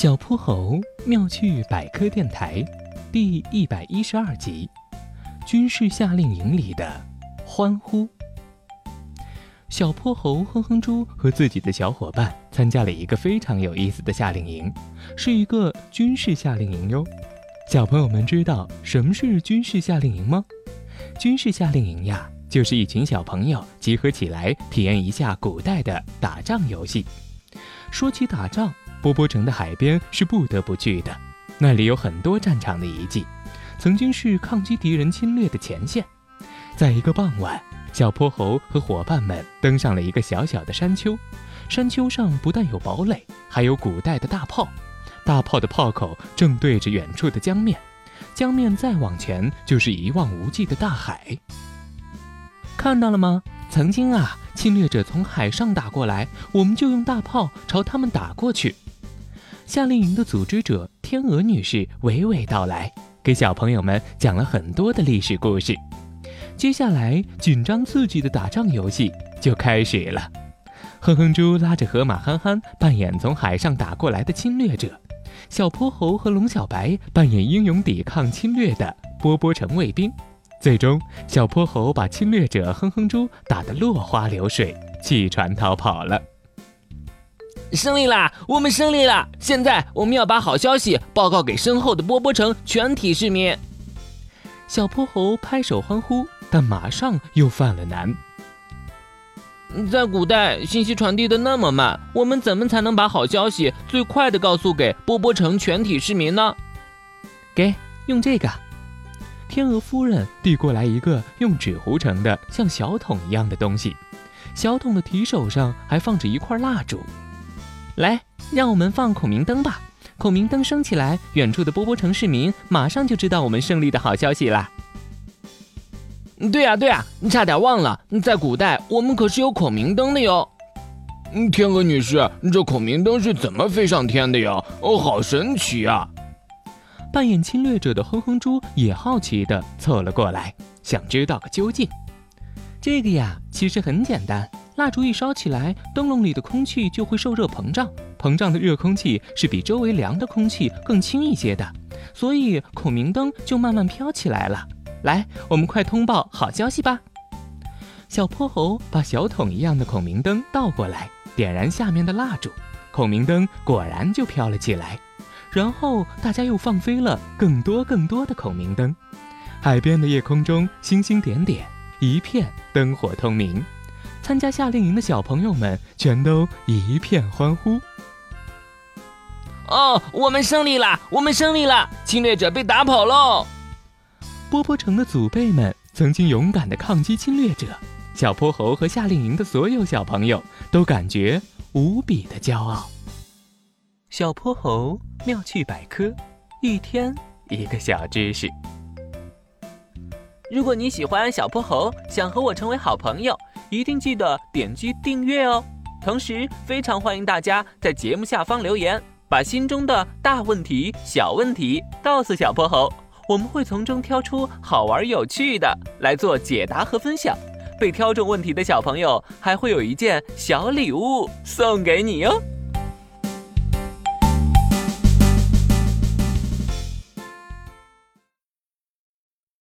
小泼猴妙趣百科电台第一百一十二集：军事夏令营里的欢呼。小泼猴哼哼猪和自己的小伙伴参加了一个非常有意思的夏令营，是一个军事夏令营哟。小朋友们知道什么是军事夏令营吗？军事夏令营呀，就是一群小朋友集合起来体验一下古代的打仗游戏。说起打仗，波波城的海边是不得不去的，那里有很多战场的遗迹，曾经是抗击敌人侵略的前线。在一个傍晚，小泼猴和伙伴们登上了一个小小的山丘，山丘上不但有堡垒，还有古代的大炮，大炮的炮口正对着远处的江面，江面再往前就是一望无际的大海。看到了吗？曾经啊，侵略者从海上打过来，我们就用大炮朝他们打过去。夏令营的组织者天鹅女士娓娓道来，给小朋友们讲了很多的历史故事。接下来，紧张刺激的打仗游戏就开始了。哼哼猪拉着河马憨憨扮演从海上打过来的侵略者，小泼猴和龙小白扮演英勇抵抗侵略的波波城卫兵。最终，小泼猴把侵略者哼哼猪打得落花流水，弃船逃跑了。胜利啦！我们胜利了！现在我们要把好消息报告给身后的波波城全体市民。小泼猴拍手欢呼，但马上又犯了难。在古代，信息传递的那么慢，我们怎么才能把好消息最快的告诉给波波城全体市民呢？给，用这个。天鹅夫人递过来一个用纸糊成的像小桶一样的东西，小桶的提手上还放着一块蜡烛。来，让我们放孔明灯吧！孔明灯升起来，远处的波波城市民马上就知道我们胜利的好消息啦。对呀对呀，差点忘了，在古代我们可是有孔明灯的哟。天鹅女士，这孔明灯是怎么飞上天的呀？哦，好神奇呀！扮演侵略者的哼哼猪也好奇地凑了过来，想知道个究竟。这个呀，其实很简单，蜡烛一烧起来，灯笼里的空气就会受热膨胀，膨胀的热空气是比周围凉的空气更轻一些的，所以孔明灯就慢慢飘起来了。来，我们快通报好消息吧！小泼猴把小桶一样的孔明灯倒过来，点燃下面的蜡烛，孔明灯果然就飘了起来。然后大家又放飞了更多更多的孔明灯，海边的夜空中星星点点，一片灯火通明。参加夏令营的小朋友们全都一片欢呼。哦，我们胜利了！我们胜利了！侵略者被打跑喽！波波城的祖辈们曾经勇敢地抗击侵略者，小泼猴和夏令营的所有小朋友都感觉无比的骄傲。小泼猴妙趣百科，一天一个小知识。如果你喜欢小泼猴，想和我成为好朋友，一定记得点击订阅哦。同时，非常欢迎大家在节目下方留言，把心中的大问题、小问题告诉小泼猴，我们会从中挑出好玩有趣的来做解答和分享。被挑中问题的小朋友还会有一件小礼物送给你哟。